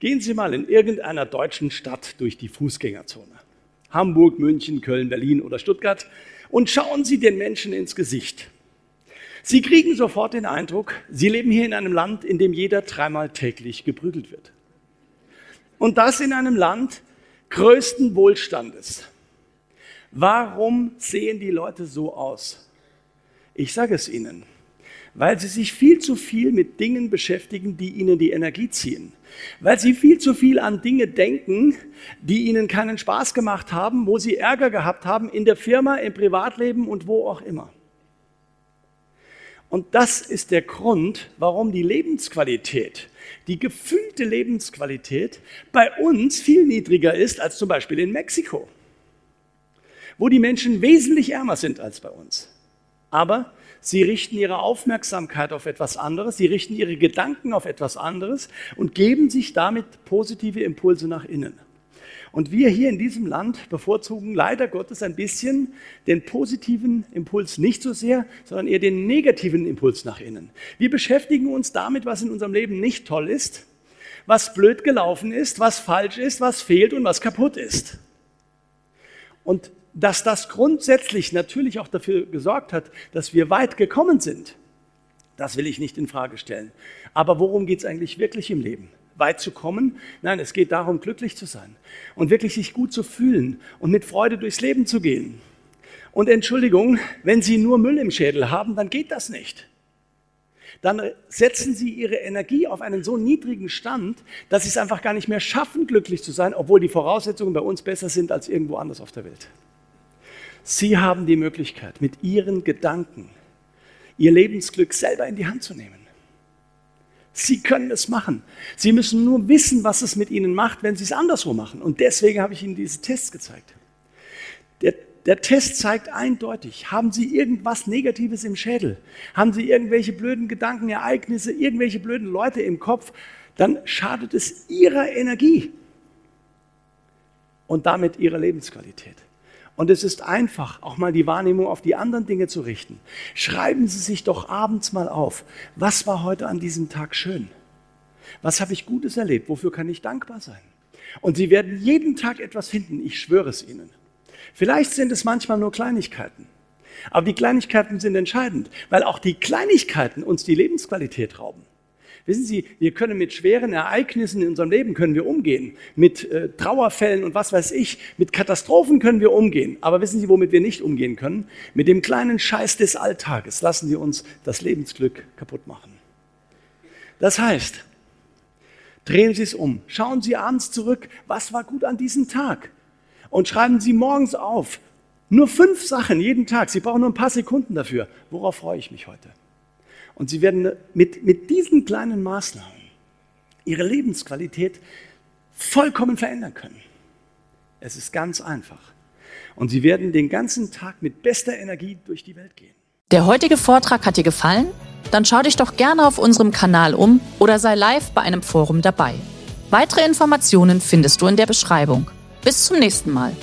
Gehen Sie mal in irgendeiner deutschen Stadt durch die Fußgängerzone. Hamburg, München, Köln, Berlin oder Stuttgart und schauen Sie den Menschen ins Gesicht. Sie kriegen sofort den Eindruck, Sie leben hier in einem Land, in dem jeder dreimal täglich geprügelt wird. Und das in einem Land größten Wohlstandes. Warum sehen die Leute so aus? Ich sage es Ihnen weil sie sich viel zu viel mit Dingen beschäftigen, die ihnen die Energie ziehen. Weil sie viel zu viel an Dinge denken, die ihnen keinen Spaß gemacht haben, wo sie Ärger gehabt haben, in der Firma, im Privatleben und wo auch immer. Und das ist der Grund, warum die Lebensqualität, die gefühlte Lebensqualität bei uns viel niedriger ist als zum Beispiel in Mexiko, wo die Menschen wesentlich ärmer sind als bei uns. Aber Sie richten ihre Aufmerksamkeit auf etwas anderes, sie richten ihre Gedanken auf etwas anderes und geben sich damit positive Impulse nach innen. Und wir hier in diesem Land bevorzugen leider Gottes ein bisschen den positiven Impuls nicht so sehr, sondern eher den negativen Impuls nach innen. Wir beschäftigen uns damit, was in unserem Leben nicht toll ist, was blöd gelaufen ist, was falsch ist, was fehlt und was kaputt ist. Und dass das grundsätzlich natürlich auch dafür gesorgt hat, dass wir weit gekommen sind. Das will ich nicht in Frage stellen. Aber worum geht es eigentlich wirklich im Leben? Weit zu kommen? Nein, es geht darum, glücklich zu sein und wirklich sich gut zu fühlen und mit Freude durchs Leben zu gehen. Und Entschuldigung, wenn Sie nur Müll im Schädel haben, dann geht das nicht. Dann setzen Sie Ihre Energie auf einen so niedrigen Stand, dass Sie es einfach gar nicht mehr schaffen, glücklich zu sein, obwohl die Voraussetzungen bei uns besser sind als irgendwo anders auf der Welt. Sie haben die Möglichkeit, mit Ihren Gedanken Ihr Lebensglück selber in die Hand zu nehmen. Sie können es machen. Sie müssen nur wissen, was es mit Ihnen macht, wenn Sie es anderswo machen. Und deswegen habe ich Ihnen diese Tests gezeigt. Der, der Test zeigt eindeutig, haben Sie irgendwas Negatives im Schädel? Haben Sie irgendwelche blöden Gedanken, Ereignisse, irgendwelche blöden Leute im Kopf? Dann schadet es Ihrer Energie und damit Ihrer Lebensqualität. Und es ist einfach, auch mal die Wahrnehmung auf die anderen Dinge zu richten. Schreiben Sie sich doch abends mal auf, was war heute an diesem Tag schön? Was habe ich Gutes erlebt? Wofür kann ich dankbar sein? Und Sie werden jeden Tag etwas finden, ich schwöre es Ihnen. Vielleicht sind es manchmal nur Kleinigkeiten. Aber die Kleinigkeiten sind entscheidend, weil auch die Kleinigkeiten uns die Lebensqualität rauben. Wissen Sie, wir können mit schweren Ereignissen in unserem Leben können wir umgehen, mit äh, Trauerfällen und was weiß ich, mit Katastrophen können wir umgehen. Aber wissen Sie, womit wir nicht umgehen können? Mit dem kleinen Scheiß des Alltages lassen wir uns das Lebensglück kaputt machen. Das heißt, drehen Sie es um, schauen Sie abends zurück, was war gut an diesem Tag und schreiben Sie morgens auf. Nur fünf Sachen jeden Tag. Sie brauchen nur ein paar Sekunden dafür. Worauf freue ich mich heute? Und sie werden mit, mit diesen kleinen Maßnahmen ihre Lebensqualität vollkommen verändern können. Es ist ganz einfach. Und sie werden den ganzen Tag mit bester Energie durch die Welt gehen. Der heutige Vortrag hat dir gefallen? Dann schau dich doch gerne auf unserem Kanal um oder sei live bei einem Forum dabei. Weitere Informationen findest du in der Beschreibung. Bis zum nächsten Mal.